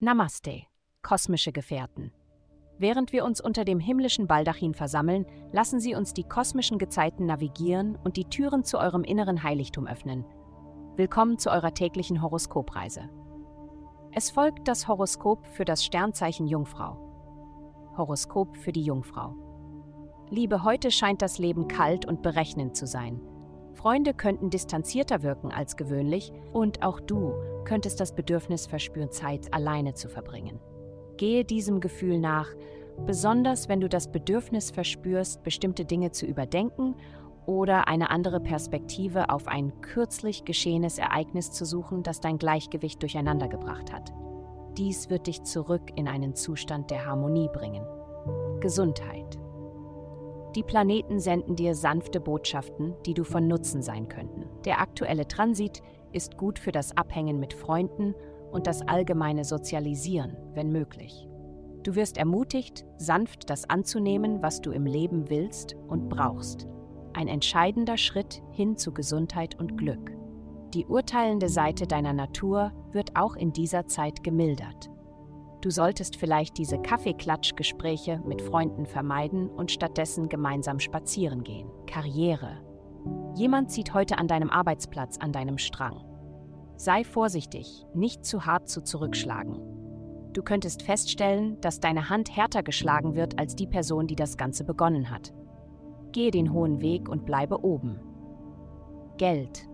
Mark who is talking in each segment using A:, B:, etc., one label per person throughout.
A: Namaste, kosmische Gefährten. Während wir uns unter dem himmlischen Baldachin versammeln, lassen Sie uns die kosmischen Gezeiten navigieren und die Türen zu eurem inneren Heiligtum öffnen. Willkommen zu eurer täglichen Horoskopreise. Es folgt das Horoskop für das Sternzeichen Jungfrau. Horoskop für die Jungfrau. Liebe, heute scheint das Leben kalt und berechnend zu sein. Freunde könnten distanzierter wirken als gewöhnlich und auch du könntest das Bedürfnis verspüren, Zeit alleine zu verbringen. Gehe diesem Gefühl nach, besonders wenn du das Bedürfnis verspürst, bestimmte Dinge zu überdenken oder eine andere Perspektive auf ein kürzlich geschehenes Ereignis zu suchen, das dein Gleichgewicht durcheinandergebracht hat. Dies wird dich zurück in einen Zustand der Harmonie bringen. Gesundheit. Die Planeten senden dir sanfte Botschaften, die du von Nutzen sein könnten. Der aktuelle Transit ist gut für das Abhängen mit Freunden und das allgemeine Sozialisieren, wenn möglich. Du wirst ermutigt, sanft das anzunehmen, was du im Leben willst und brauchst. Ein entscheidender Schritt hin zu Gesundheit und Glück. Die urteilende Seite deiner Natur wird auch in dieser Zeit gemildert. Du solltest vielleicht diese Kaffeeklatschgespräche mit Freunden vermeiden und stattdessen gemeinsam spazieren gehen. Karriere. Jemand zieht heute an deinem Arbeitsplatz an deinem Strang. Sei vorsichtig, nicht zu hart zu zurückschlagen. Du könntest feststellen, dass deine Hand härter geschlagen wird als die Person, die das Ganze begonnen hat. Gehe den hohen Weg und bleibe oben. Geld.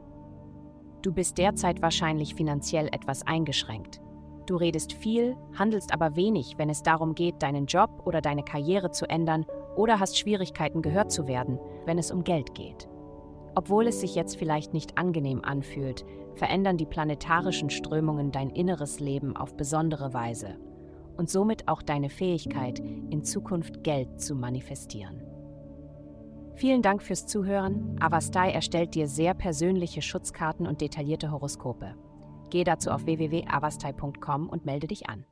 A: Du bist derzeit wahrscheinlich finanziell etwas eingeschränkt. Du redest viel, handelst aber wenig, wenn es darum geht, deinen Job oder deine Karriere zu ändern oder hast Schwierigkeiten gehört zu werden, wenn es um Geld geht. Obwohl es sich jetzt vielleicht nicht angenehm anfühlt, verändern die planetarischen Strömungen dein inneres Leben auf besondere Weise und somit auch deine Fähigkeit, in Zukunft Geld zu manifestieren. Vielen Dank fürs Zuhören. Avastai erstellt dir sehr persönliche Schutzkarten und detaillierte Horoskope. Geh dazu auf www.avastai.com und melde dich an.